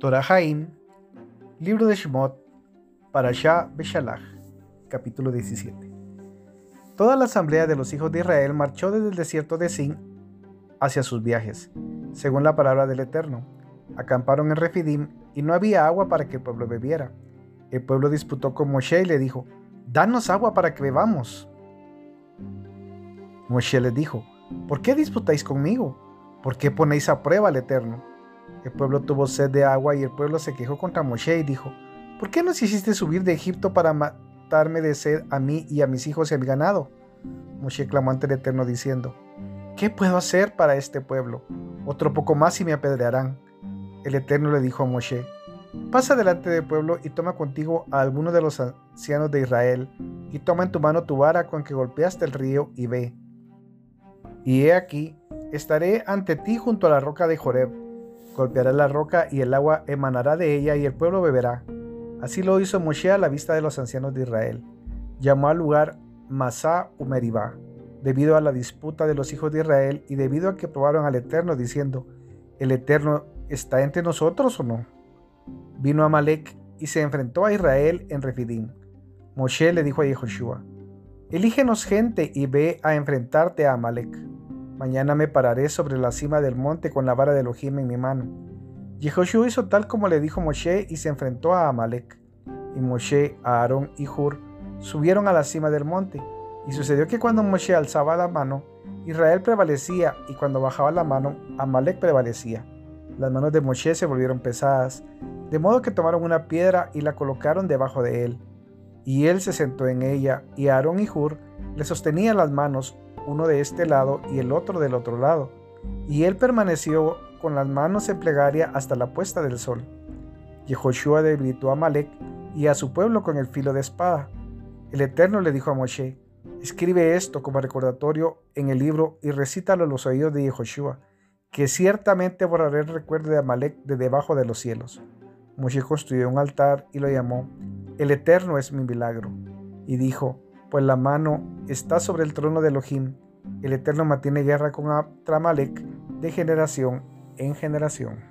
Torah libro de Shemot, Parashah Beshalach, capítulo 17. Toda la asamblea de los hijos de Israel marchó desde el desierto de Sin hacia sus viajes, según la palabra del Eterno. Acamparon en Refidim y no había agua para que el pueblo bebiera. El pueblo disputó con Moshe y le dijo, Danos agua para que bebamos. Moshe les dijo, ¿por qué disputáis conmigo? ¿Por qué ponéis a prueba al Eterno? El pueblo tuvo sed de agua y el pueblo se quejó contra Moshe y dijo, ¿por qué nos hiciste subir de Egipto para matarme de sed a mí y a mis hijos y a mi ganado? Moshe clamó ante el Eterno diciendo, ¿qué puedo hacer para este pueblo? Otro poco más y me apedrearán. El Eterno le dijo a Moshe, pasa delante del pueblo y toma contigo a alguno de los ancianos de Israel, y toma en tu mano tu vara con que golpeaste el río y ve. Y he aquí, estaré ante ti junto a la roca de Joreb, Golpeará la roca y el agua emanará de ella y el pueblo beberá. Así lo hizo Moshe a la vista de los ancianos de Israel. Llamó al lugar Masá Umeribá, debido a la disputa de los hijos de Israel y debido a que probaron al Eterno diciendo, ¿el Eterno está entre nosotros o no? Vino Amalek y se enfrentó a Israel en Refidim. Moshe le dijo a Yehoshua, Elígenos gente y ve a enfrentarte a Amalek. Mañana me pararé sobre la cima del monte con la vara de Elohim en mi mano. Yehoshua hizo tal como le dijo Moshe y se enfrentó a Amalek. Y Moshe, Aarón y Hur subieron a la cima del monte. Y sucedió que cuando Moshe alzaba la mano, Israel prevalecía, y cuando bajaba la mano, Amalek prevalecía. Las manos de Moshe se volvieron pesadas, de modo que tomaron una piedra y la colocaron debajo de él. Y él se sentó en ella, y Aarón y Hur le sostenían las manos uno de este lado y el otro del otro lado, y él permaneció con las manos en plegaria hasta la puesta del sol. Yehoshua debilitó a Malek y a su pueblo con el filo de espada. El Eterno le dijo a Moshe, escribe esto como recordatorio en el libro y recítalo a los oídos de Yehoshua, que ciertamente borraré el recuerdo de Amalek de debajo de los cielos. Moshe construyó un altar y lo llamó, El Eterno es mi milagro, y dijo, pues la mano está sobre el trono de Elohim. El Eterno mantiene guerra con Atramalek de generación en generación.